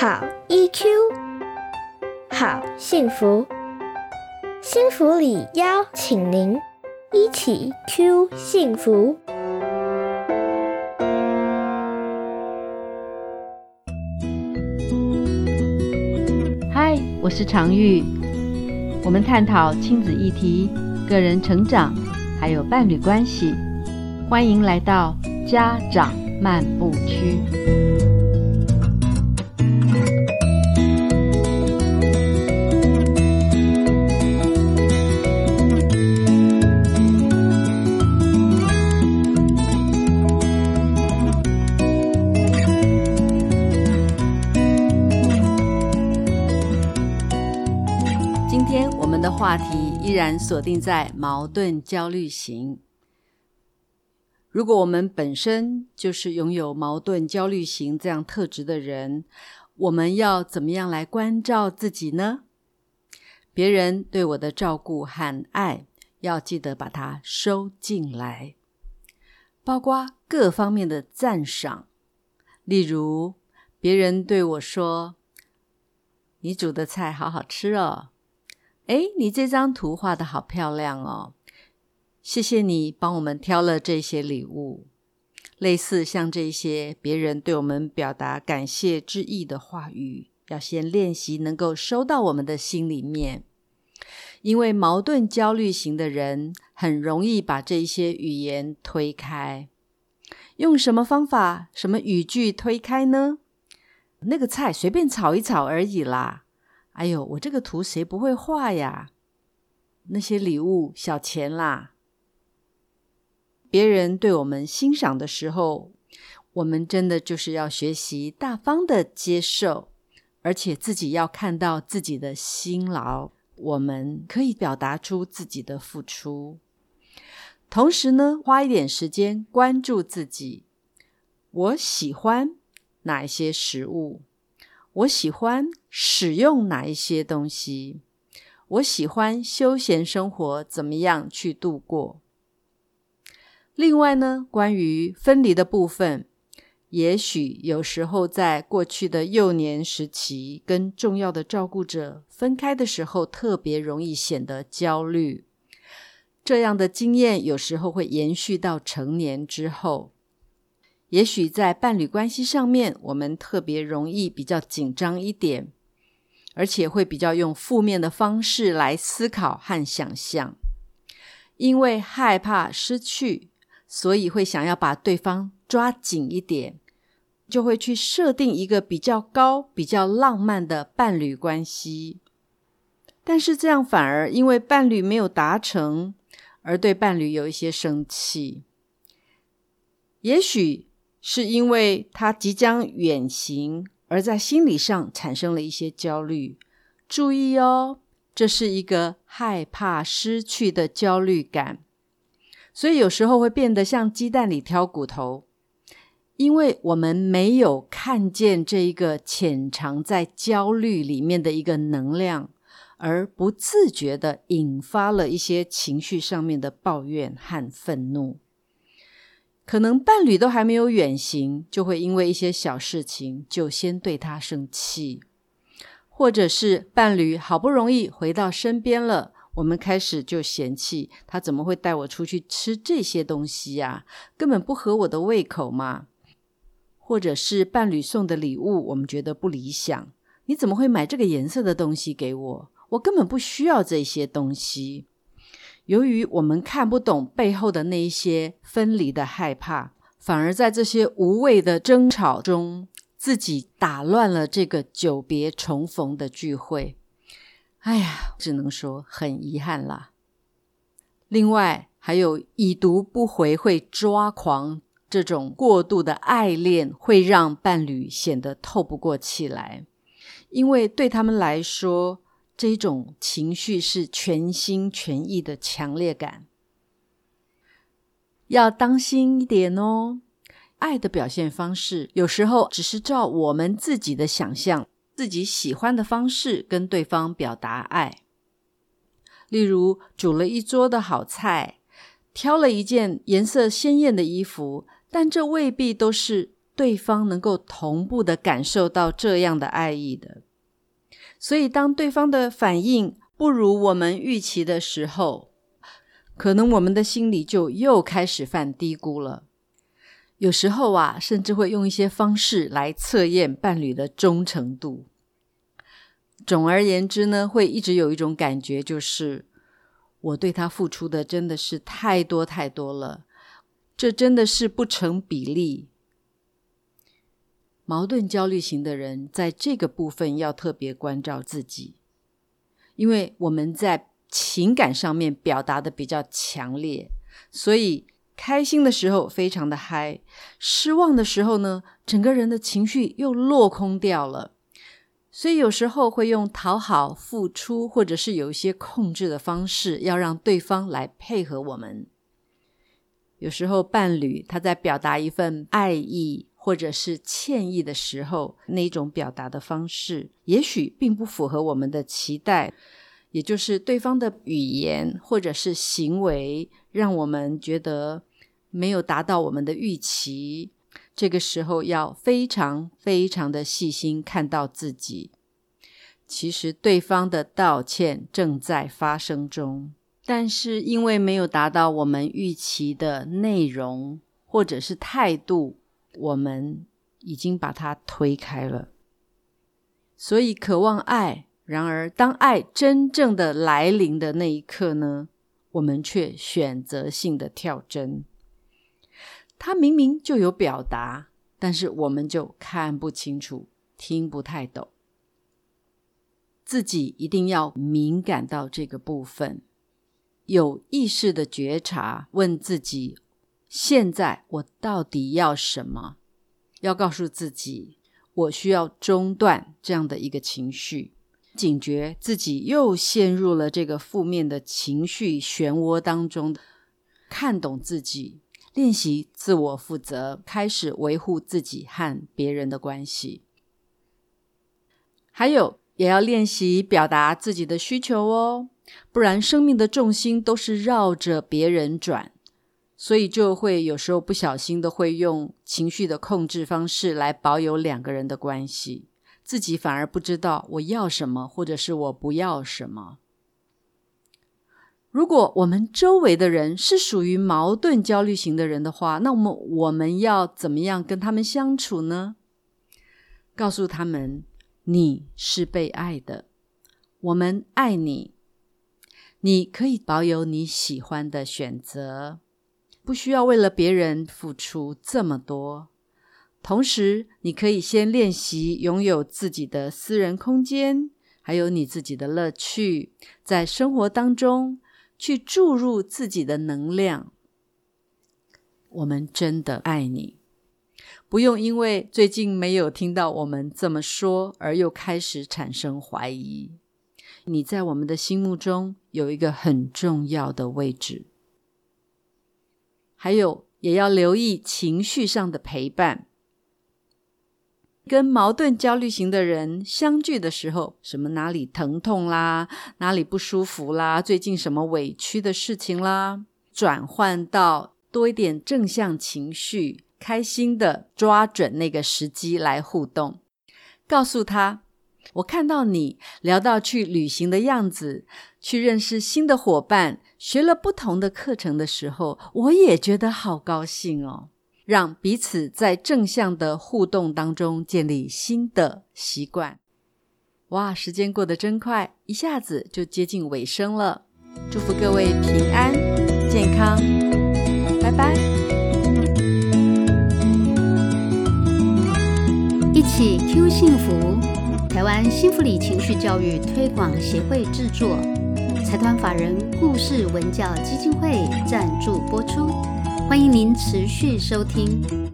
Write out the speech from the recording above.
好 EQ，好幸福，幸福里邀请您一起 Q 幸福。嗨，我是常玉，我们探讨亲子议题、个人成长，还有伴侣关系。欢迎来到家长漫步区。依然锁定在矛盾焦虑型。如果我们本身就是拥有矛盾焦虑型这样特质的人，我们要怎么样来关照自己呢？别人对我的照顾和爱，要记得把它收进来，包括各方面的赞赏。例如，别人对我说：“你煮的菜好好吃哦。”诶，你这张图画的好漂亮哦！谢谢你帮我们挑了这些礼物。类似像这些别人对我们表达感谢之意的话语，要先练习能够收到我们的心里面。因为矛盾焦虑型的人很容易把这些语言推开。用什么方法、什么语句推开呢？那个菜随便炒一炒而已啦。哎呦，我这个图谁不会画呀？那些礼物小钱啦。别人对我们欣赏的时候，我们真的就是要学习大方的接受，而且自己要看到自己的辛劳，我们可以表达出自己的付出。同时呢，花一点时间关注自己，我喜欢哪一些食物。我喜欢使用哪一些东西？我喜欢休闲生活怎么样去度过？另外呢，关于分离的部分，也许有时候在过去的幼年时期，跟重要的照顾者分开的时候，特别容易显得焦虑。这样的经验有时候会延续到成年之后。也许在伴侣关系上面，我们特别容易比较紧张一点，而且会比较用负面的方式来思考和想象，因为害怕失去，所以会想要把对方抓紧一点，就会去设定一个比较高、比较浪漫的伴侣关系。但是这样反而因为伴侣没有达成，而对伴侣有一些生气。也许。是因为他即将远行，而在心理上产生了一些焦虑。注意哦，这是一个害怕失去的焦虑感，所以有时候会变得像鸡蛋里挑骨头，因为我们没有看见这一个潜藏在焦虑里面的一个能量，而不自觉的引发了一些情绪上面的抱怨和愤怒。可能伴侣都还没有远行，就会因为一些小事情就先对他生气，或者是伴侣好不容易回到身边了，我们开始就嫌弃他怎么会带我出去吃这些东西呀？根本不合我的胃口嘛。或者是伴侣送的礼物，我们觉得不理想，你怎么会买这个颜色的东西给我？我根本不需要这些东西。由于我们看不懂背后的那一些分离的害怕，反而在这些无谓的争吵中，自己打乱了这个久别重逢的聚会。哎呀，只能说很遗憾啦。另外，还有已读不回会抓狂这种过度的爱恋，会让伴侣显得透不过气来，因为对他们来说。这种情绪是全心全意的强烈感，要当心一点哦。爱的表现方式有时候只是照我们自己的想象、自己喜欢的方式跟对方表达爱。例如，煮了一桌的好菜，挑了一件颜色鲜艳的衣服，但这未必都是对方能够同步的感受到这样的爱意的。所以，当对方的反应不如我们预期的时候，可能我们的心里就又开始犯嘀咕了。有时候啊，甚至会用一些方式来测验伴侣的忠诚度。总而言之呢，会一直有一种感觉，就是我对他付出的真的是太多太多了，这真的是不成比例。矛盾焦虑型的人在这个部分要特别关照自己，因为我们在情感上面表达的比较强烈，所以开心的时候非常的嗨，失望的时候呢，整个人的情绪又落空掉了。所以有时候会用讨好、付出，或者是有一些控制的方式，要让对方来配合我们。有时候伴侣他在表达一份爱意。或者是歉意的时候，那种表达的方式，也许并不符合我们的期待，也就是对方的语言或者是行为，让我们觉得没有达到我们的预期。这个时候要非常非常的细心，看到自己，其实对方的道歉正在发生中，但是因为没有达到我们预期的内容或者是态度。我们已经把它推开了，所以渴望爱。然而，当爱真正的来临的那一刻呢，我们却选择性的跳针。他明明就有表达，但是我们就看不清楚，听不太懂。自己一定要敏感到这个部分，有意识的觉察，问自己。现在我到底要什么？要告诉自己，我需要中断这样的一个情绪，警觉自己又陷入了这个负面的情绪漩涡当中。看懂自己，练习自我负责，开始维护自己和别人的关系。还有，也要练习表达自己的需求哦，不然生命的重心都是绕着别人转。所以就会有时候不小心的会用情绪的控制方式来保有两个人的关系，自己反而不知道我要什么，或者是我不要什么。如果我们周围的人是属于矛盾焦虑型的人的话，那我们我们要怎么样跟他们相处呢？告诉他们你是被爱的，我们爱你，你可以保有你喜欢的选择。不需要为了别人付出这么多，同时你可以先练习拥有自己的私人空间，还有你自己的乐趣，在生活当中去注入自己的能量。我们真的爱你，不用因为最近没有听到我们这么说而又开始产生怀疑。你在我们的心目中有一个很重要的位置。还有，也要留意情绪上的陪伴。跟矛盾焦虑型的人相聚的时候，什么哪里疼痛啦，哪里不舒服啦，最近什么委屈的事情啦，转换到多一点正向情绪，开心的抓准那个时机来互动，告诉他。我看到你聊到去旅行的样子，去认识新的伙伴，学了不同的课程的时候，我也觉得好高兴哦。让彼此在正向的互动当中建立新的习惯。哇，时间过得真快，一下子就接近尾声了。祝福各位平安健康，拜拜。一起 Q 幸福。台湾幸福里情绪教育推广协会制作，财团法人故事文教基金会赞助播出，欢迎您持续收听。